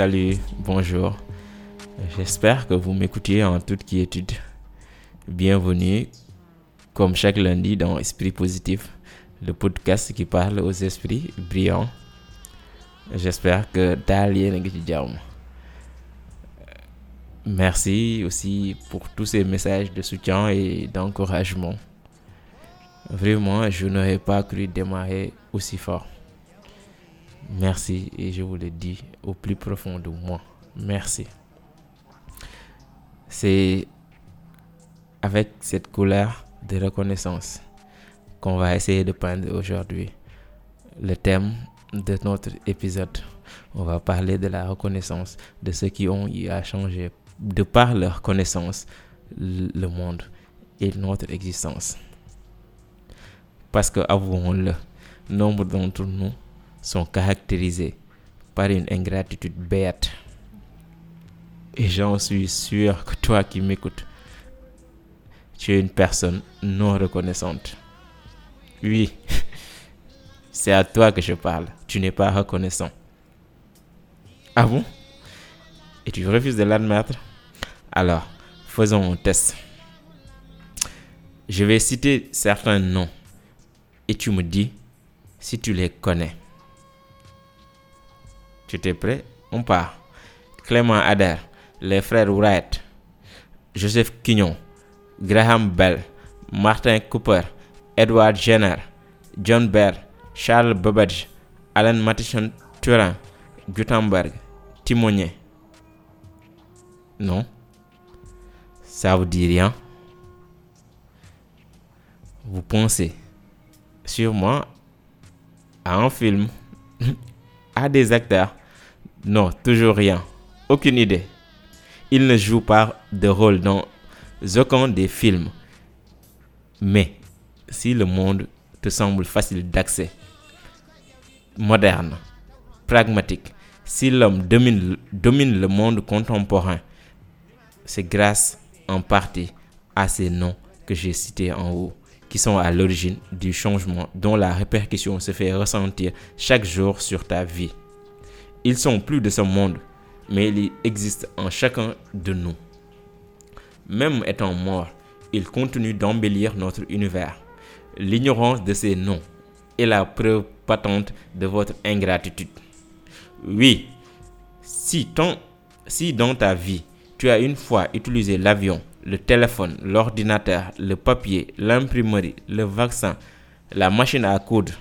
salut, bonjour. J'espère que vous m'écoutez en toute quiétude. Bienvenue, comme chaque lundi, dans Esprit Positif, le podcast qui parle aux esprits brillants. J'espère que. Merci aussi pour tous ces messages de soutien et d'encouragement. Vraiment, je n'aurais pas cru démarrer aussi fort. Merci et je vous le dis au plus profond de moi. Merci. C'est avec cette couleur de reconnaissance qu'on va essayer de peindre aujourd'hui le thème de notre épisode. On va parler de la reconnaissance de ceux qui ont eu à changer de par leur connaissance le monde et notre existence. Parce que avouons-le, nombre d'entre nous sont caractérisés par une ingratitude bête. Et j'en suis sûr que toi qui m'écoutes, tu es une personne non reconnaissante. Oui, c'est à toi que je parle. Tu n'es pas reconnaissant. Ah bon? Et tu refuses de l'admettre? Alors, faisons un test. Je vais citer certains noms et tu me dis si tu les connais. Tu es prêt On part. Clément Adair, les frères Wright, Joseph Quignon, Graham Bell, Martin Cooper, Edward Jenner, John Bell, Charles Babbage, Alan Mattison Turin, Gutenberg, Timonier. Non? Ça vous dit rien? Vous pensez sûrement à un film, à des acteurs Non, toujours rien. Aucune idée. Il ne joue pas de rôle dans aucun des films. Mais si le monde te semble facile d'accès, moderne, pragmatique, si l'homme domine, le monde contemporain, c'est grâce en partie à ces noms que j'ai cités en haut, qui sont à l'origine du changement dont la répercussion se fait ressentir chaque jour sur ta vie. Ils sont plus de ce monde, mais ils existent en chacun de nous. Même étant morts, ils continuent d'embellir notre univers. L'ignorance de ces noms est la preuve patente de votre ingratitude. Oui, si, si dans ta vie, tu as une fois utilisé l'avion, le téléphone, l'ordinateur, le papier, l'imprimerie, le vaccin, la machine à coudre,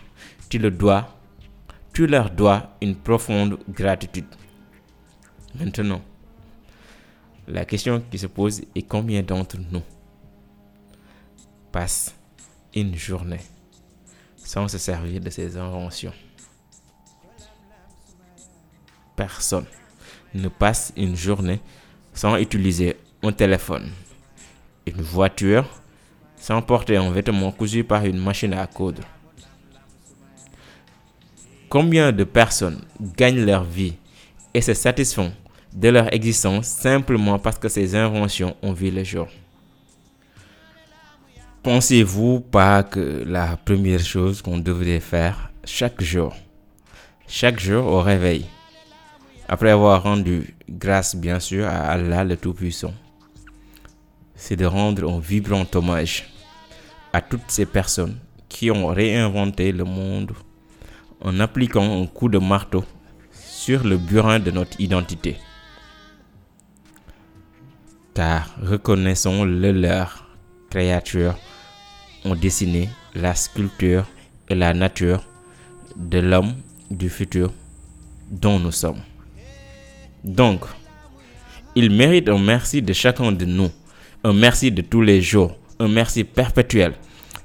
tu le dois, tu leur dois une profonde gratitude. Maintenant, la question qui se pose est combien d'entre nous passent une journée sans se servir de ces inventions? Personne ne passe une journée sans utiliser un téléphone, une voiture, sans porter un vêtement cousu par une machine à coudre. Combien de personnes gagnent leur vie et se satisfont de leur existence simplement parce que ces inventions ont vu le jour? Pensez-vous pas que la première chose qu'on devrait faire chaque jour, chaque jour au réveil, après avoir rendu grâce bien sûr à Allah le Tout-Puissant, c'est de rendre un vibrant hommage à toutes ces personnes qui ont réinventé le monde en appliquant un coup de marteau sur le burin de notre identité. Car reconnaissons-le leur créatures ont dessiné la sculpture et la nature de l'homme du futur dont nous sommes. Donc, il mérite un merci de chacun de nous, un merci de tous les jours, un merci perpétuel,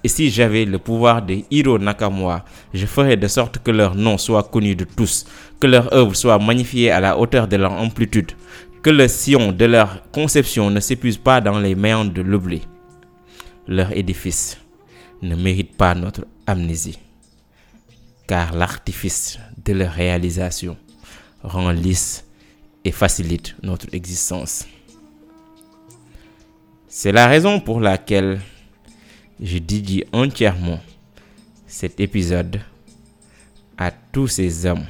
Et si j'avais le pouvoir de Hiro Nakamura, je ferais de sorte que leur nom soit connu de tous, que leur œuvre soit magnifiée à la hauteur de leur amplitude, que le sillon de leur conception ne s'épuise pas dans les méandres de l'oubli. Leur édifice ne mérite pas notre amnésie, car l'artifice de leur réalisation rend lisse et facilite notre existence. C'est la raison pour laquelle je dédie entièrement cet épisode à tous ces hommes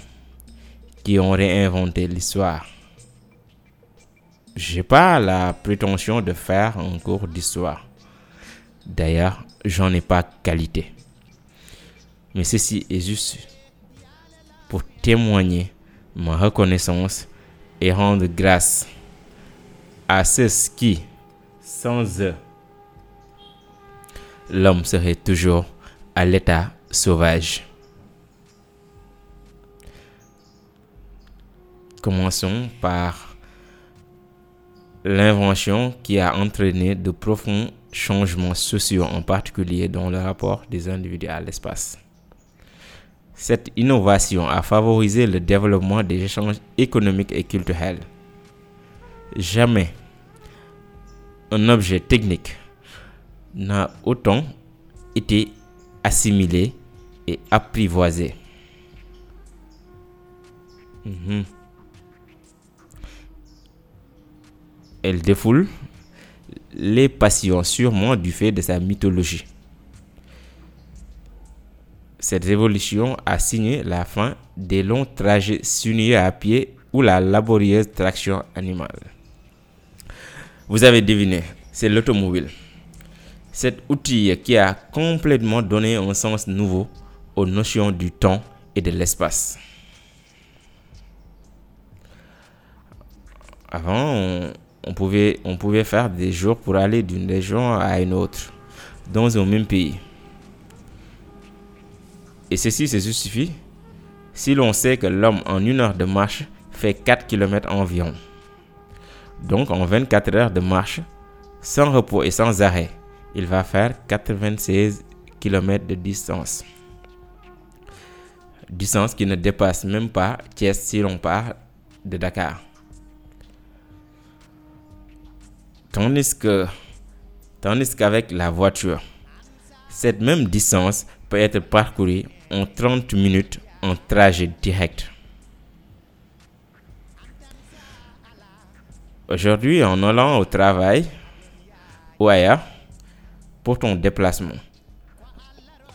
qui ont réinventé l'histoire. J'ai pas la prétention de faire un cours d'histoire. D'ailleurs, j'en ai pas qualité. Mais ceci est juste pour témoigner ma reconnaissance et rendre grâce à ceux qui, sans eux, l'homme serait toujours à l'état sauvage. Commençons par l'invention qui a entraîné de profonds changements sociaux, en particulier dans le rapport des individus à l'espace. Cette innovation a favorisé le développement des échanges économiques et culturels. Jamais un objet technique n'a autant été assimilé et apprivoisé. Mhm. Elle défoule les passions sûrement du fait de sa mythologie. Cette révolution a signé la fin des longs trajets sinueux à pied ou la laborieuse traction animale. Vous avez deviné, c'est l'automobile. Cet outil qui a complètement donné un sens nouveau aux notions du temps et de l'espace. Avant, on, pouvait, pouvait faire des jours pour aller d'une région à une autre, dans un même pays. Et ceci se justifie si l'on sait que l'homme en une heure de marche fait 4 km environ. Donc en 24 heures de marche, sans repos et sans arrêt, il va faire 96 km de distance. Distance qui ne dépasse même pas Thiès si l'on part de Dakar. Tandis que, tandis qu'avec la voiture, cette même distance peut être parcourue en 30 minutes en trajet direct. Aujourd'hui, en allant au travail ou ailleurs, pour ton déplacement,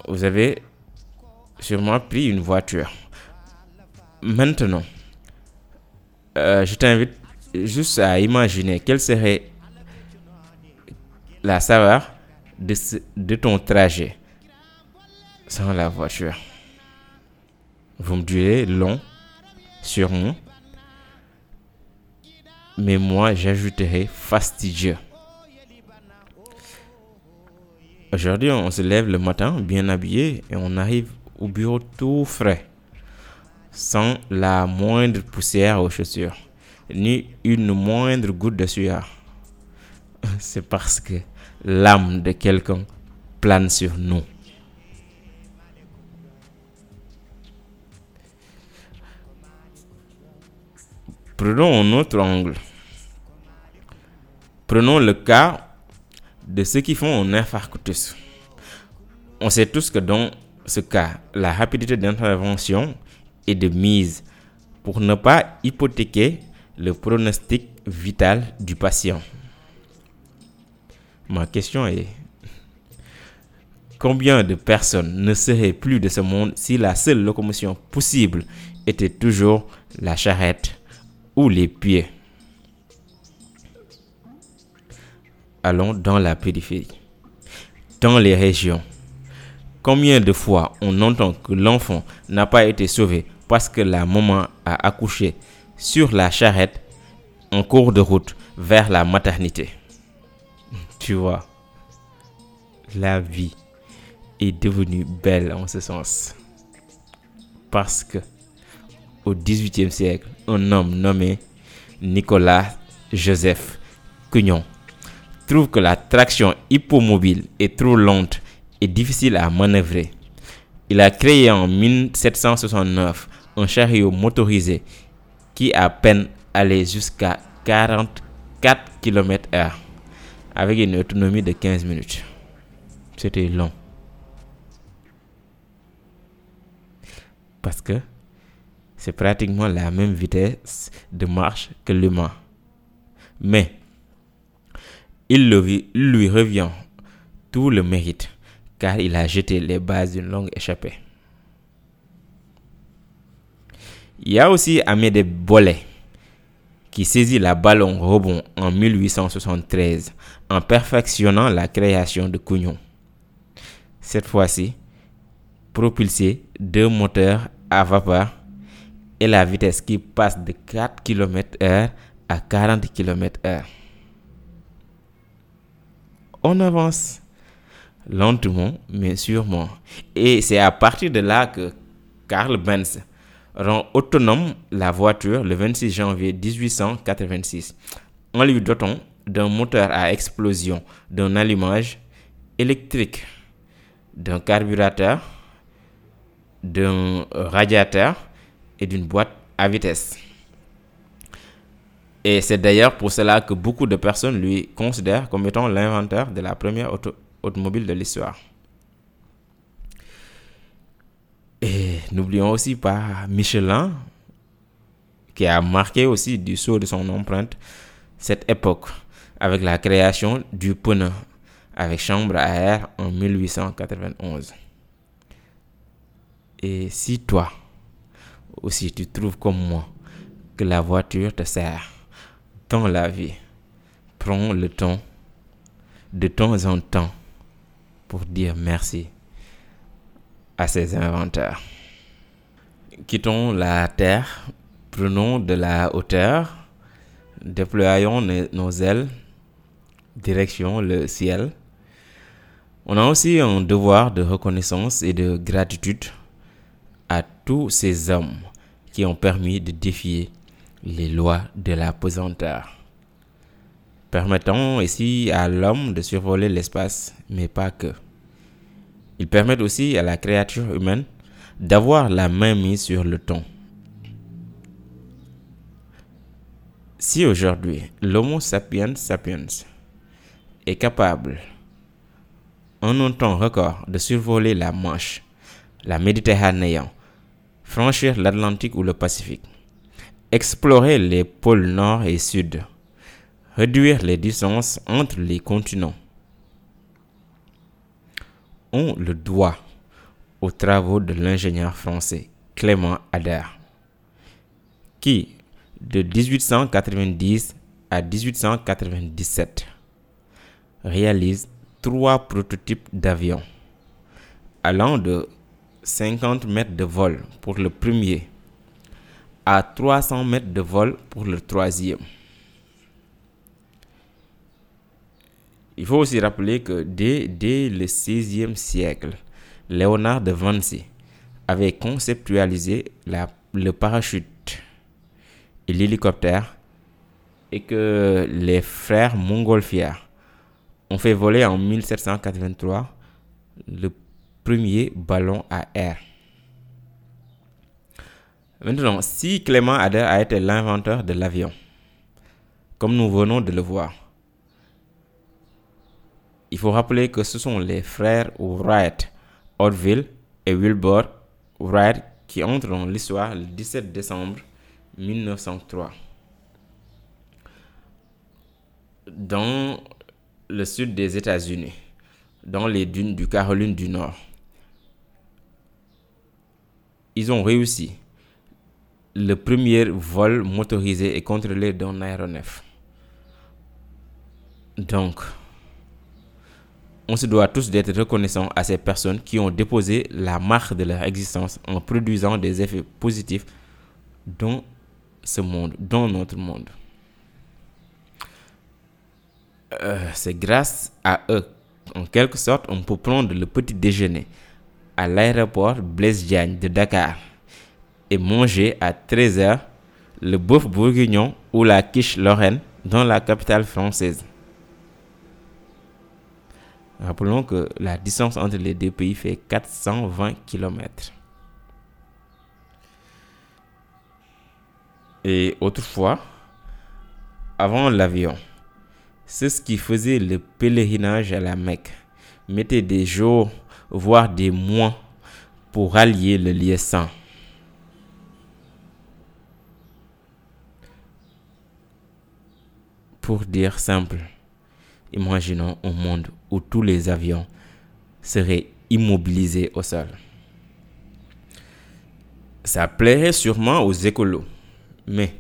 vous avez sûrement pris une voiture. Maintenant, euh, je t'invite juste à imaginer quelle serait la saveur de, ton trajet sans la voiture. Vous me direz long, sûrement. Mais moi, j'ajouterai fastidieux. Aujourd'hui, on se lève le matin bien habillé et on arrive au bureau tout frais, sans la moindre poussière aux chaussures, ni une moindre goutte de sueur. C'est parce que l'âme de quelqu'un plane sur nous. Prenons un autre angle. Prenons le cas de ceux qui font un infarctus. On sait tous que dans ce cas, la rapidité d'intervention est de mise pour ne pas hypothéquer le pronostic vital du patient. Ma question est, combien de personnes ne seraient plus de ce monde si la seule locomotion possible était toujours la charrette ou les pieds? Allons dans la périphérie, dans les régions. Combien de fois on entend que l'enfant n'a pas été sauvé parce que la maman a accouché sur la charrette en cours de route vers la maternité? Tu vois, la vie est devenue belle en ce sens. Parce que au XVIIIe siècle, un homme nommé Nicolas Joseph Cugnon trouve que la traction hippomobile est trop lente et difficile à manœuvrer. Il a créé en 1769 un chariot motorisé qui à peine allait jusqu'à 44 km/h avec une autonomie de 15 minutes. C'était long. Parce que c'est pratiquement la même vitesse de marche que l'humain. Mais il lui revient tout le mérite car il a jeté les bases d'une longue échappée. Il y a aussi Amédée Bollet qui saisit la ballon rebond en 1873 en perfectionnant la création de Cougnon. Cette fois-ci, propulsé deux moteurs à vapeur et la vitesse qui passe de 4 km/h à 40 km/h. On avance lentement mais sûrement. Et c'est à partir de là que Karl Benz rend autonome la voiture le 26 janvier 1886 en lui dotant d'un moteur à explosion, d'un allumage électrique, d'un carburateur, d'un radiateur et d'une boîte à vitesse. Et c'est d'ailleurs pour cela que beaucoup de personnes lui considèrent comme étant l'inventeur de la première automobile de l'histoire. Et n'oublions aussi pas Michelin, qui a marqué aussi du saut de son empreinte cette époque avec la création du pneu avec chambre à air en 1891. Et si toi aussi tu trouves comme moi que la voiture te sert la vie, prends le temps de temps en temps pour dire merci à ses inventeurs. Quittons la terre, prenons de la hauteur, déployons nos ailes, direction le ciel. On a aussi un devoir de reconnaissance et de gratitude à tous ces hommes qui ont permis de défier les lois de la pesanteur, permettant ici à l'homme de survoler l'espace, mais pas que. Ils permettent aussi à la créature humaine d'avoir la main mise sur le temps. Si aujourd'hui l'Homo sapiens sapiens est capable, en un temps record, de survoler la Manche, la Méditerranée, franchir l'Atlantique ou le Pacifique, explorer les pôles nord et sud, réduire les distances entre les continents, on le doit aux travaux de l'ingénieur français Clément Ader, qui, de 1890 à 1897, réalise trois prototypes d'avions allant de 50 mètres de vol pour le premier à 300 mètres de vol pour le troisième. Il faut aussi rappeler que dès, le XVIe siècle, Léonard de Vinci avait conceptualisé le parachute et l'hélicoptère et que les frères Montgolfier ont fait voler en 1783 le premier ballon à air. Maintenant, si Clément Ader a été l'inventeur de l'avion, comme nous venons de le voir, il faut rappeler que ce sont les frères Wright, Orville et Wilbur Wright qui entrent dans l'histoire le 17 décembre 1903. Dans le sud des États-Unis, dans les dunes du Caroline du Nord, ils ont réussi le premier vol motorisé et contrôlé d'un aéronef. Donc, on se doit tous d'être reconnaissants à ces personnes qui ont déposé la marque de leur existence en produisant des effets positifs dans ce monde, dans notre monde. Euh, c'est grâce à eux, en quelque sorte, on peut prendre le petit déjeuner à l'aéroport Blaise Diagne de Dakar et manger à 13h le bœuf bourguignon ou la quiche lorraine dans la capitale française. Rappelons que la distance entre les deux pays fait 420 km. Et autrefois, avant l'avion, ceux qui faisaient le pèlerinage à la Mecque mettaient des jours, voire des mois pour rallier le lieu saint. Pour dire simple, imaginons un monde où tous les avions seraient immobilisés au sol. Ça plairait sûrement aux écolos, mais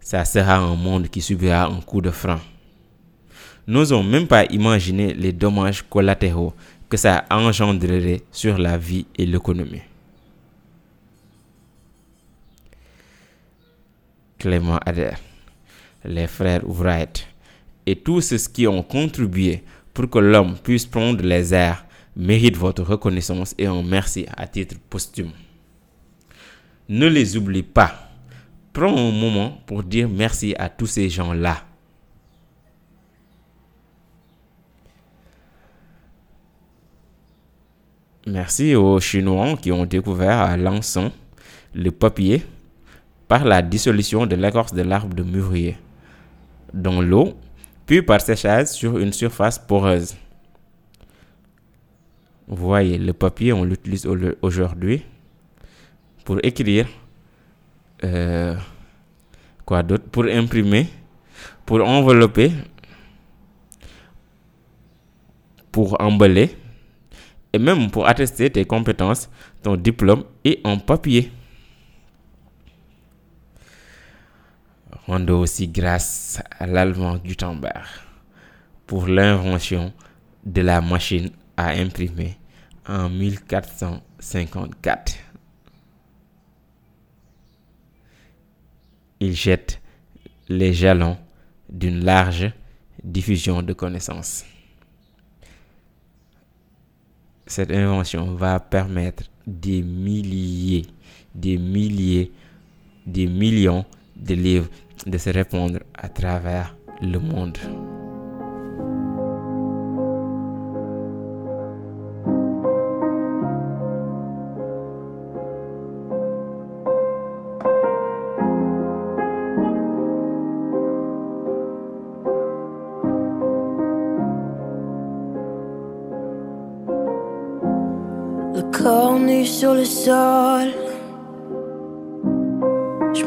ça sera un monde qui subira un coup de frein. N'osons même pas imaginer les dommages collatéraux que ça engendrerait sur la vie et l'économie. Clément Adair, les frères Wright et tous ceux qui ont contribué pour que l'homme puisse prendre les airs méritent votre reconnaissance et un merci à titre posthume. Ne les oublie pas. Prends un moment pour dire merci à tous ces gens-là. Merci aux Chinois qui ont découvert à Lançon le papier par la dissolution de l'écorce de l'arbre de mûrier dans l'eau, puis par séchage sur une surface poreuse. Vous voyez, le papier, on l'utilise aujourd'hui pour écrire, euh, quoi d'autre, pour imprimer, pour envelopper, pour emballer et même pour attester tes compétences, ton diplôme et en papier. Rendons aussi grâce à l'allemand Gutenberg pour l'invention de la machine à imprimer en 1454. Il jette les jalons d'une large diffusion de connaissances cette invention va permettre des milliers, des milliers, des millions de livres de se répondre à travers le monde. corps nu sur le sol.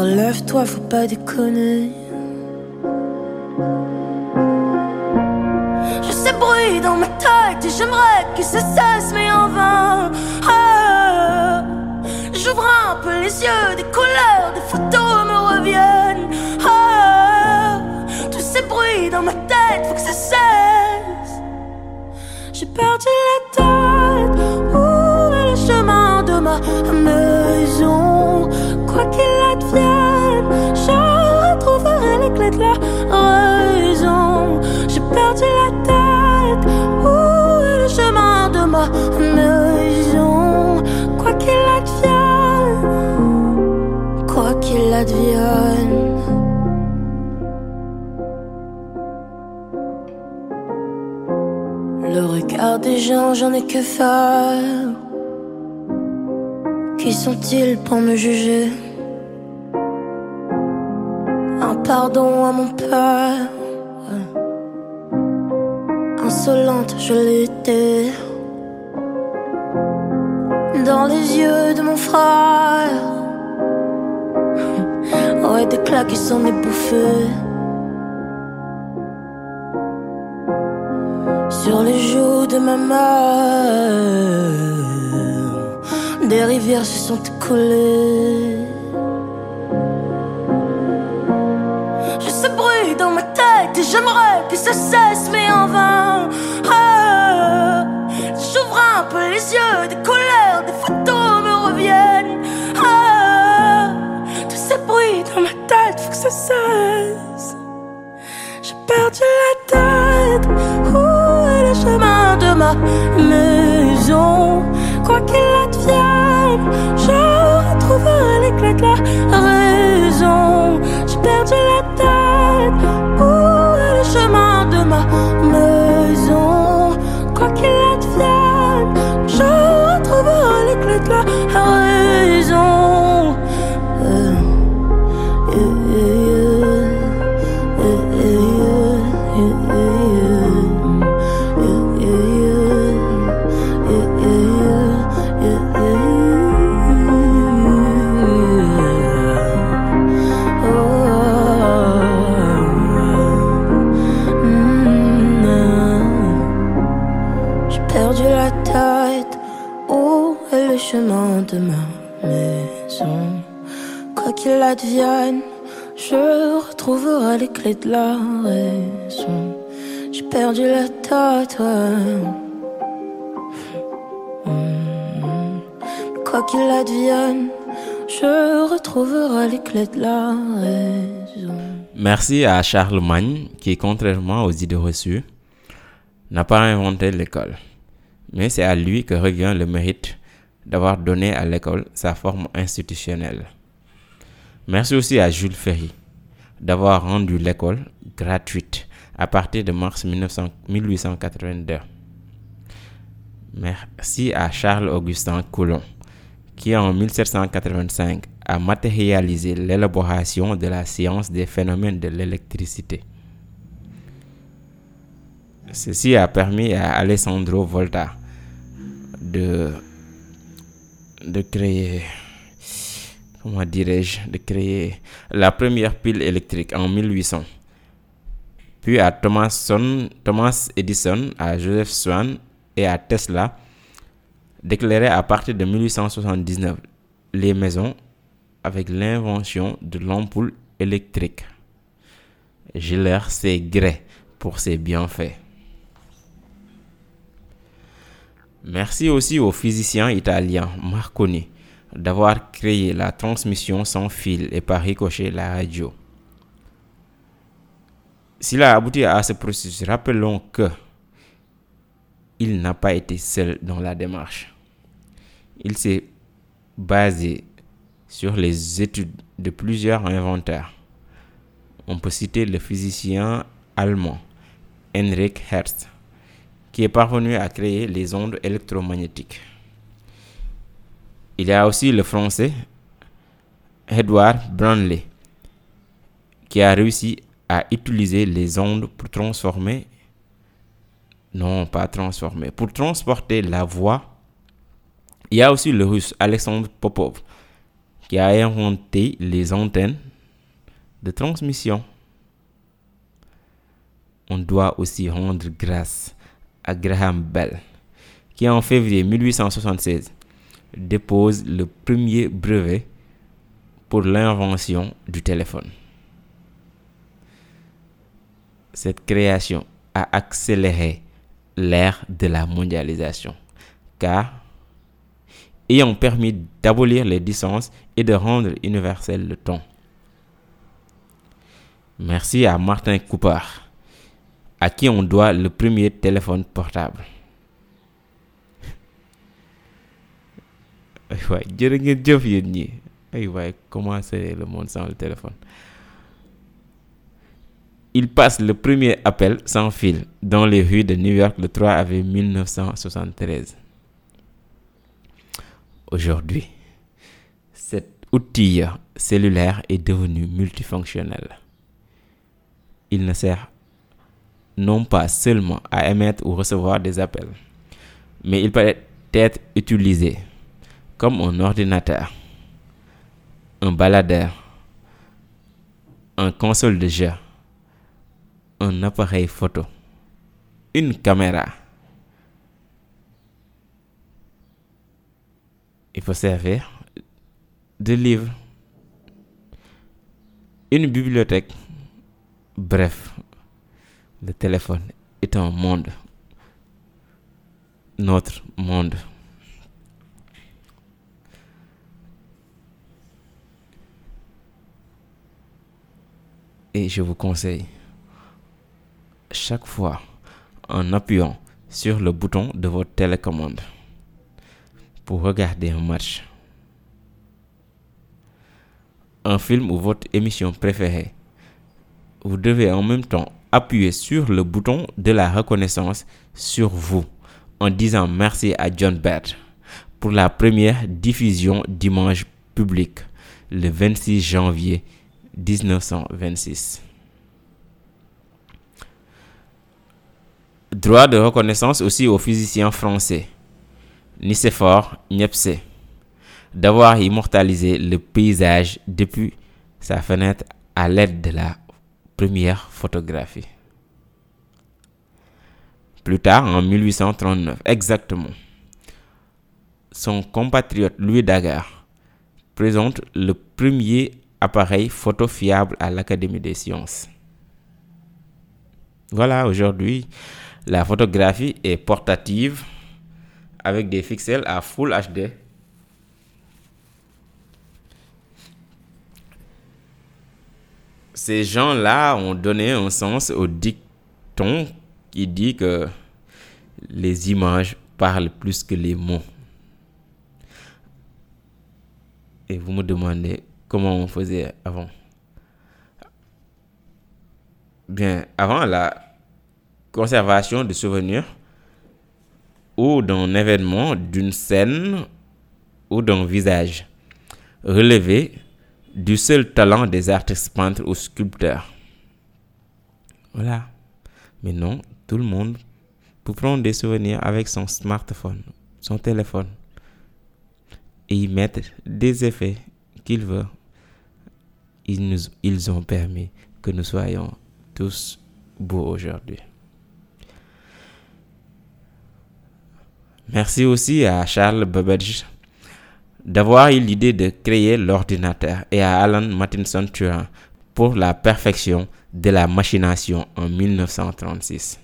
Relève-toi, faut pas déconner. Je sais bruit dans ma tête et j'aimerais que ça cesse, mais en vain. Ah, J'ouvre un peu les yeux, des couleurs, des photos me reviennent. Ah, tous ces bruits dans ma tête, faut que ça cesse. J'ai perdu la tête. Raison. J'ai perdu la tête. Où est le chemin de ma maison? Quoi qu'il advienne, quoi qu'il advienne. Le regard des gens, j'en ai que faire. Qui sont-ils pour me juger? Pardon à mon père. Insolente, je l'étais. Dans les yeux de mon frère. Ouais, des claques qui s'en. Sur les joues de ma mère des rivières se sont écoulées. Dans ma tête et j'aimerais que ça cesse, mais en vain. Ah, J'ouvre un peu les yeux, des colères, des photos me reviennent. Ah, tous ces bruits dans ma tête, faut que ça cesse. J'ai perdu la tête. Où est le chemin de ma maison? Quoi qu'il advienne, je retrouverai l'éclat de la raison. J'ai perdu la de ma maison? Quoi qu'il advienne, je retrouverai les clés de la raison. J'ai perdu la tête, ouais. Mm. Quoi qu'il advienne, je retrouverai les clés de la raison. Merci à Charlemagne qui, contrairement aux idées reçues, n'a pas inventé l'école. Mais c'est à lui que revient le mérite d'avoir donné à l'école sa forme institutionnelle. Merci aussi à Jules Ferry d'avoir rendu l'école gratuite à partir de mars 1900 1882. Merci à Charles-Augustin Coulomb qui en 1785 a matérialisé l'élaboration de la science des phénomènes de l'électricité. Ceci a permis à Alessandro Volta de, de créer, comment dirais-je, de créer la première pile électrique en 1800. Puis à Thomas Edison, à Joseph Swan et à Tesla d'éclairer à partir de 1879 les maisons avec l'invention de l'ampoule électrique. Giller s'est gré pour ses bienfaits. Merci aussi au physicien italien Marconi d'avoir créé la transmission sans fil et par ricochet la radio. S'il a abouti à ce processus, rappelons que il n'a pas été seul dans la démarche. Il s'est basé sur les études de plusieurs inventeurs. On peut citer le physicien allemand Heinrich Hertz, qui est parvenu à créer les ondes électromagnétiques. Il y a aussi le français Edward Branly, qui a réussi à utiliser les ondes pour transformer, non pas transformer, pour transporter la voix. Il y a aussi le russe Alexandre Popov, qui a inventé les antennes de transmission. On doit aussi rendre grâce à Graham Bell, qui en février 1876 dépose le premier brevet pour l'invention du téléphone. Cette création a accéléré l'ère de la mondialisation, car ayant permis d'abolir les distances et de rendre universel le temps. Merci à Martin Cooper, à qui on doit le premier téléphone portable. il passe le premier appel sans fil dans les rues de New York le 3 avril 1973 aujourd'hui cet outil cellulaire est devenu multifonctionnel. Il ne sert non pas seulement à émettre ou recevoir des appels mais il peut être utilisé comme un ordinateur, un baladeur, un console de jeu, un appareil photo, une caméra. Il faut servir de livre, une bibliothèque, Bref, le téléphone est un monde. Notre monde. Et je vous conseille, chaque fois, en appuyant sur le bouton de votre télécommande pour regarder un match, un film ou votre émission préférée, vous devez en même temps appuyer sur le bouton de la reconnaissance sur vous en disant merci à John Bert pour la première diffusion d'image publique le 26 janvier 1926. Droit de reconnaissance aussi aux physiciens français Nicéphore Niepce d'avoir immortalisé le paysage depuis sa fenêtre à l'aide de la photographie. Plus tard, en 1839, exactement, son compatriote Louis Daguerre présente le premier appareil photo fiable à l'Académie des sciences. Voilà, aujourd'hui, la photographie est portative avec des pixels à Full HD. Ces gens-là ont donné un sens au dicton qui dit que les images parlent plus que les mots. Et vous me demandez comment on faisait avant. Bien, avant la conservation de souvenirs ou d'un événement, d'une scène ou d'un visage relevé du seul talent des artistes peintres ou sculpteurs. Voilà. Mais non, tout le monde peut prendre des souvenirs avec son smartphone, son téléphone, et y mettre des effets qu'il veut. Ils, nous, ils ont permis que nous soyons tous beaux aujourd'hui. Merci aussi à Charles Babbage d'avoir eu l'idée de créer l'ordinateur et à Alan Mattinson Turing pour la perfection de la machination en 1936.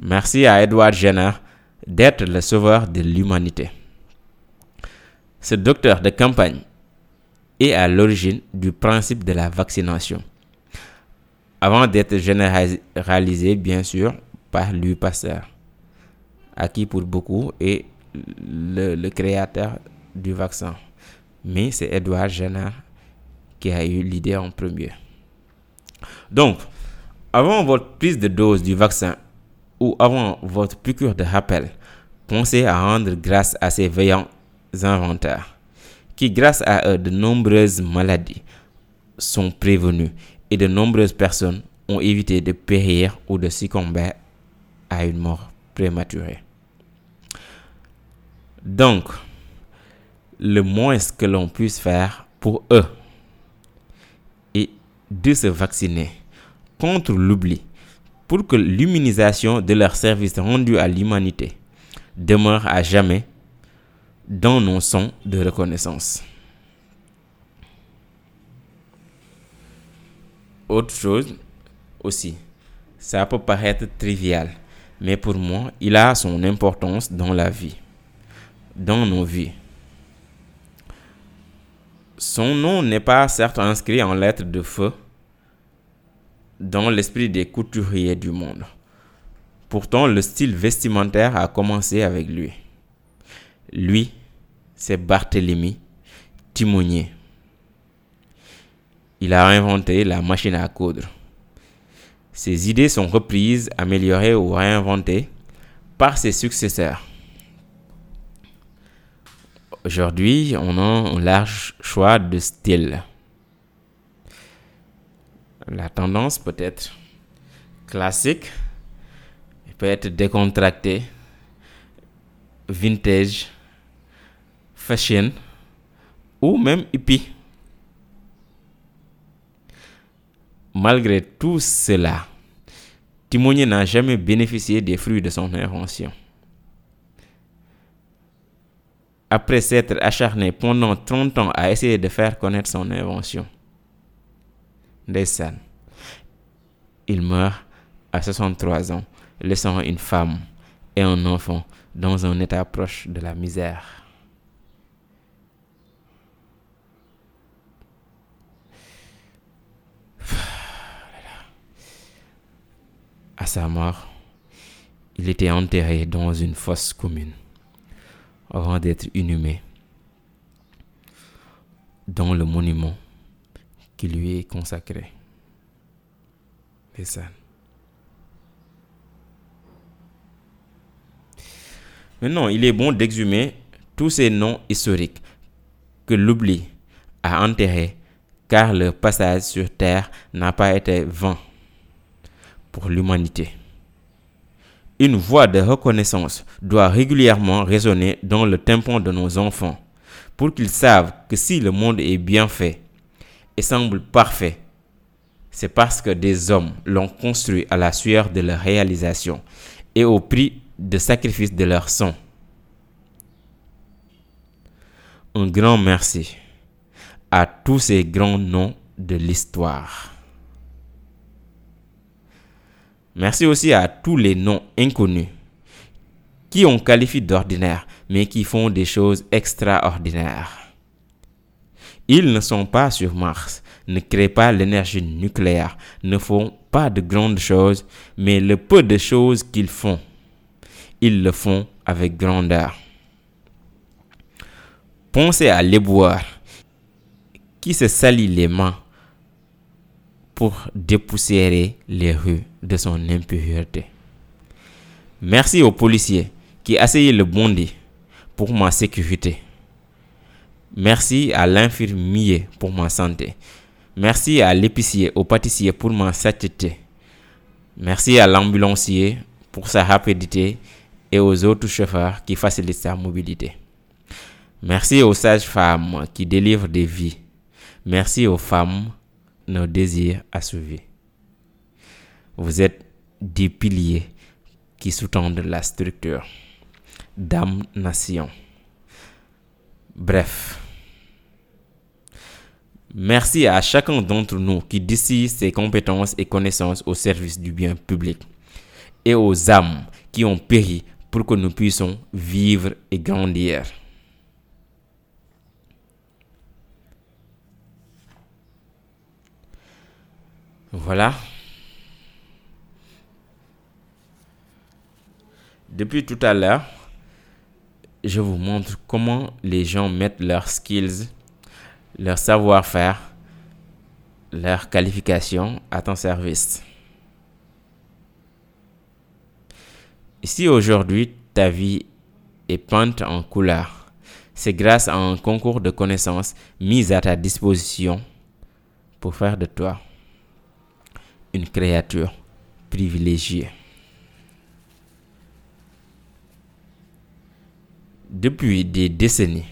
Merci à Edward Jenner d'être le sauveur de l'humanité. Ce docteur de campagne est à l'origine du principe de la vaccination, avant d'être généralisé bien sûr par Louis Pasteur, à qui pour beaucoup est le, le créateur du vaccin. Mais c'est Edward Jenner qui a eu l'idée en premier. Donc, avant votre prise de dose du vaccin ou avant votre piqûre de rappel, pensez à rendre grâce à ces veillants inventaires qui, grâce à eux, de nombreuses maladies sont prévenues et de nombreuses personnes ont évité de périr ou de succomber à une mort prématurée. Donc, le moins que l'on puisse faire pour eux est de se vacciner contre l'oubli pour que l'immunisation de leur service rendu à l'humanité demeure à jamais dans nos sons de reconnaissance. Autre chose aussi, ça peut paraître trivial, mais pour moi, il a son importance dans la vie, dans nos vies. Son nom n'est pas certes inscrit en lettres de feu dans l'esprit des couturiers du monde. Pourtant, le style vestimentaire a commencé avec lui. Lui, c'est Barthélemy Timonier. Il a inventé la machine à coudre. Ses idées sont reprises, améliorées ou réinventées par ses successeurs. Aujourd'hui, on a un large choix de styles. La tendance peut être classique, peut être décontractée, vintage, fashion ou même hippie. Malgré tout cela, Timonier n'a jamais bénéficié des fruits de son invention. Après s'être acharné pendant 30 ans à essayer de faire connaître son invention, ndeysaan il meurt à 63 ans, laissant une femme et un enfant dans un état proche de la misère. À sa mort, il était enterré dans une fosse commune avant d'être inhumé dans le monument qui lui est consacré. Maintenant, il est bon d'exhumer tous ces noms historiques que l'oubli a enterrés car leur passage sur Terre n'a pas été vain pour l'humanité. Une voix de reconnaissance doit régulièrement résonner dans le tympan de nos enfants pour qu'ils savent que si le monde est bien fait et semble parfait, c'est parce que des hommes l'ont construit à la sueur de leur réalisation et au prix de sacrifice de leur sang. Un grand merci à tous ces grands noms de l'histoire. Merci aussi à tous les noms inconnus qui ont qualifié d'ordinaire mais qui font des choses extraordinaires. Ils ne sont pas sur Mars, ne créent pas l'énergie nucléaire, ne font pas de grandes choses, mais le peu de choses qu'ils font, ils le font avec grandeur. Pensez à l'éboueur qui se salit les mains pour dépoussiérer les rues de son impureté. Merci aux policiers qui essayé le bondi pour ma sécurité. Merci à l'infirmier pour ma santé. Merci à l'épicier, au pâtissier pour ma satiété. Merci à l'ambulancier pour sa rapidité et aux autres chauffeurs qui facilitent sa mobilité. Merci aux sages-femmes qui délivrent des vies. Merci aux femmes, nos désirs assouvis. Vous êtes des piliers qui sous-tendent la structure. Damnation. Bref. Merci à chacun d'entre nous qui décide ses compétences et connaissances au service du bien public et aux âmes qui ont péri pour que nous puissions vivre et grandir. Voilà. Depuis tout à l'heure, je vous montre comment les gens mettent leurs skills, leur savoir-faire, leur qualification à ton service. Si aujourd'hui ta vie est peinte en couleur, c'est grâce à un concours de connaissances mis à ta disposition pour faire de toi une créature privilégiée. Depuis des décennies,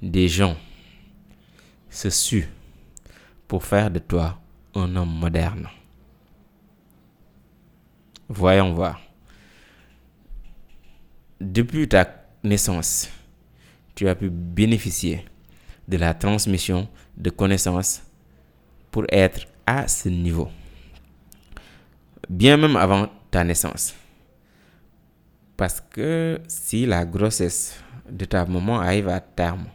des gens se suent pour faire de toi un homme moderne. Voyons voir. Depuis ta naissance, tu as pu bénéficier de la transmission de connaissances pour être à ce niveau. Bien même avant ta naissance. Parce que si la grossesse de ta maman arrive à terme,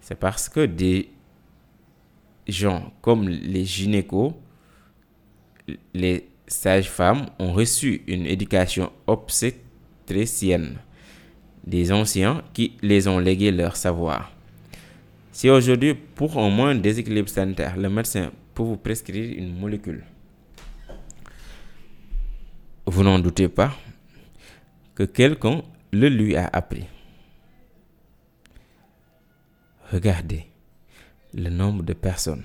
c'est parce que des gens comme les gynécos, les sages-femmes ont reçu une éducation obstétricienne des anciens qui les ont légué leur savoir. Si aujourd'hui, pour un moins déséquilibre sanitaire, le médecin peut vous prescrire une molécule, vous n'en doutez pas que quelqu'un le lui a appris. Regardez le nombre de personnes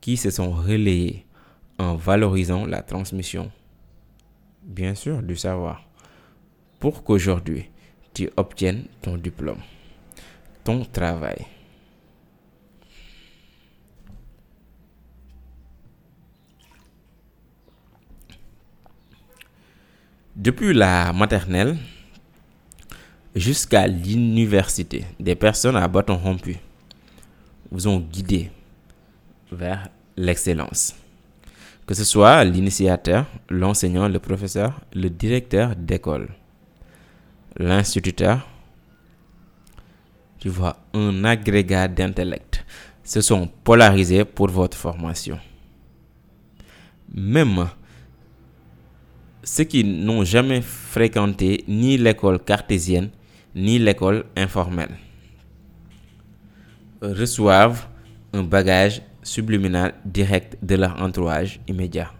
qui se sont relayées en valorisant la transmission, bien sûr, du savoir, pour qu'aujourd'hui tu obtiennes ton diplôme, ton travail. Depuis la maternelle jusqu'à l'université, des personnes à bâton rompu vous ont guidé vers l'excellence. Que ce soit l'initiateur, l'enseignant, le professeur, le directeur d'école, l'instituteur, tu vois, un agrégat d'intellect se sont polarisés pour votre formation. Même ceux qui n'ont jamais fréquenté ni l'école cartésienne ni l'école informelle reçoivent un bagage subliminal direct de leur entourage immédiat.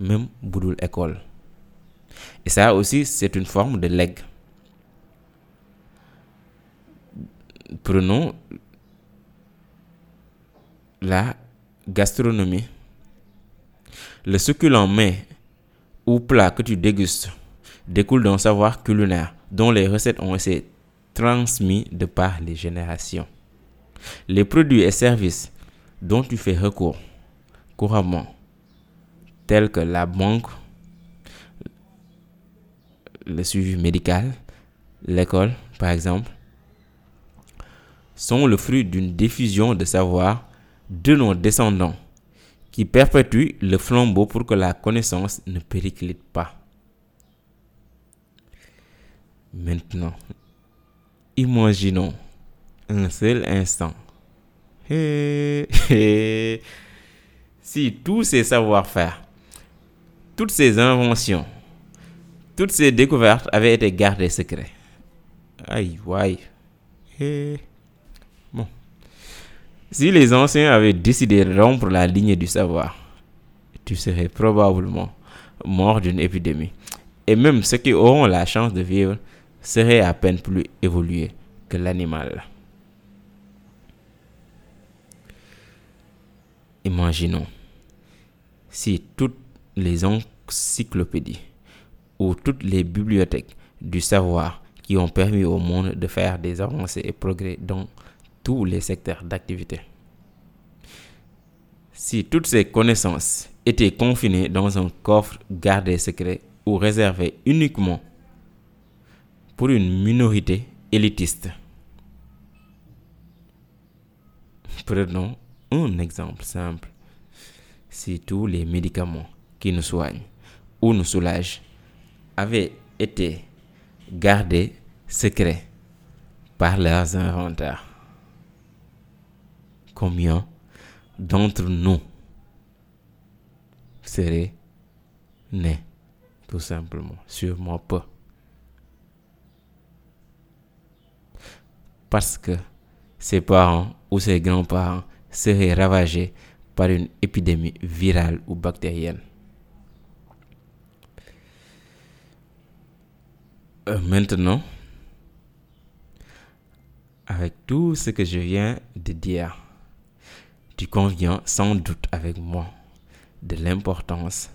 même et ça aussi c'est une forme de legs prenons la gastronomie le succulent mets ou plat que tu dégustes découle d'un savoir culinaire dont les recettes ont été transmis de par les générations. Les produits et services dont tu fais recours couramment, tels que la banque, le suivi médical, l'école par exemple, sont le fruit d'une diffusion de savoir de nos descendants qui perpétue le flambeau pour que la connaissance ne périclite pas. Maintenant, imaginons un seul instant. Si tous ces savoir-faire, toutes ces inventions, toutes ces découvertes avaient été gardées secrets. Aïe, aïe. Si les anciens avaient décidé de rompre la ligne du savoir, tu serais probablement mort d'une épidémie. Et même ceux qui auront la chance de vivre seraient à peine plus évolués que l'animal. Imaginons si toutes les encyclopédies ou toutes les bibliothèques du savoir qui ont permis au monde de faire des avancées et progrès dans tous les secteurs d'activité. Si toutes ces connaissances étaient confinées dans un coffre gardé secret ou réservé uniquement pour une minorité élitiste. Prenons un exemple simple. Si tous les médicaments qui nous soignent ou nous soulagent avaient été gardés secrets par leurs inventeurs, combien d'entre nous seraient nés tout simplement Sûrement pas? Parce que ses parents ou ses grands-parents seraient ravagés par une épidémie virale ou bactérienne. Euh, maintenant, avec tout ce que je viens de dire, tu conviens sans doute avec moi de l'importance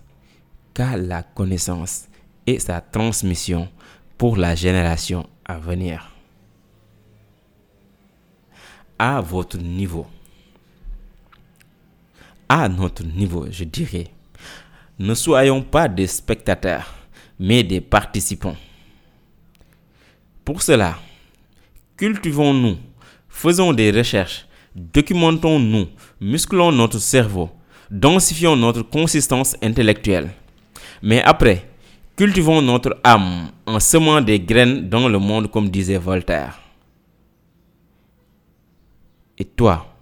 qu'a la connaissance et sa transmission pour la génération à venir. À votre niveau, à notre niveau, je dirais, ne soyons pas des spectateurs, mais des participants. Pour cela, cultivons-nous, faisons des recherches, documentons-nous, musclons notre cerveau, densifions notre consistance intellectuelle. Mais après, cultivons notre âme en semant des graines dans le monde comme disait Voltaire. Et toi,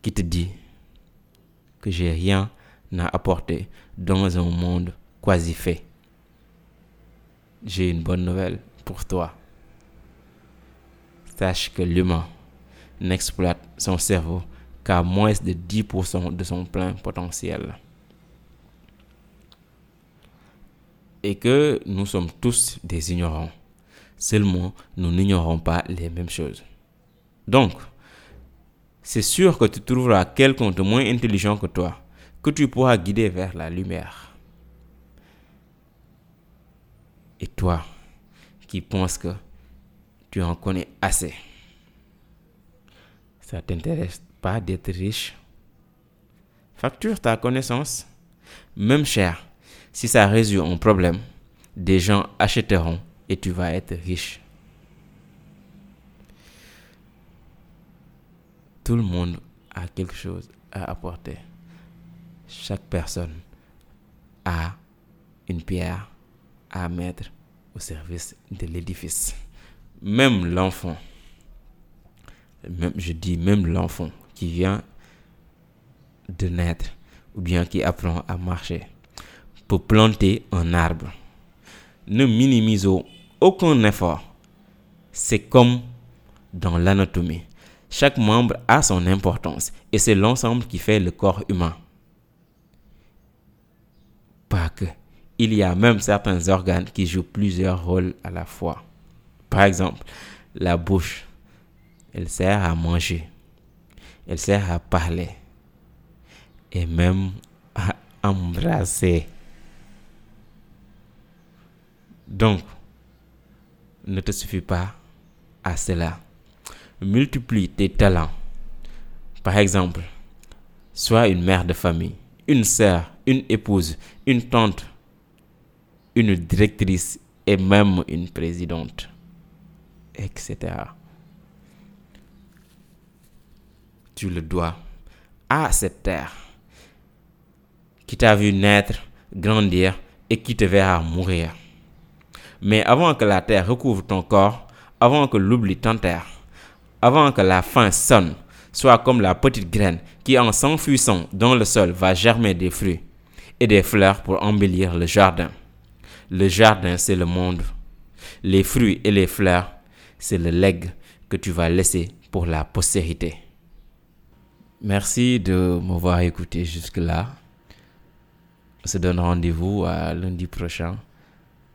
qui te dis que j'ai rien à apporter dans un monde quasi fait, j'ai une bonne nouvelle pour toi. Sache que l'humain n'exploite son cerveau qu'à moins de 10% de son plein potentiel. Et que nous sommes tous des ignorants. Seulement, nous n'ignorons pas les mêmes choses. Donc, c'est sûr que tu trouveras quelqu'un de moins intelligent que toi, que tu pourras guider vers la lumière. Et toi, qui penses que tu en connais assez, ça t'intéresse pas d'être riche? Facture ta connaissance, même cher. Si ça résout un problème, des gens achèteront et tu vas être riche. tout le monde a quelque chose à apporter. Chaque personne a une pierre à mettre au service de l'édifice. Même l'enfant, même, je dis même l'enfant qui vient de naître ou bien qui apprend à marcher peut planter un arbre. Ne minimisons aucun effort. C'est comme dans l'anatomie. Chaque membre a son importance et c'est l'ensemble qui fait le corps humain. Pas que. Il y a même certains organes qui jouent plusieurs rôles à la fois. Par exemple, la bouche, elle sert à manger, elle sert à parler et même à embrasser. Donc, ne te suffit pas à cela. Multiplie tes talents. Par exemple, sois une mère de famille, une sœur, une épouse, une tante, une directrice et même une présidente, etc. Tu le dois à cette terre qui t'a vu naître, grandir et qui te verra mourir. Mais avant que la terre recouvre ton corps, avant que l'oubli t'enterre, avant que la faim sonne, sois comme la petite graine qui en s'enfuissant dans le sol va germer des fruits et des fleurs pour embellir le jardin. Le jardin, c'est le monde. Les fruits et les fleurs, c'est le legs que tu vas laisser pour la postérité. Merci de m'avoir écouté jusque-là. On se donne rendez-vous à lundi prochain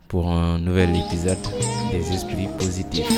pour un nouvel épisode des esprits positifs.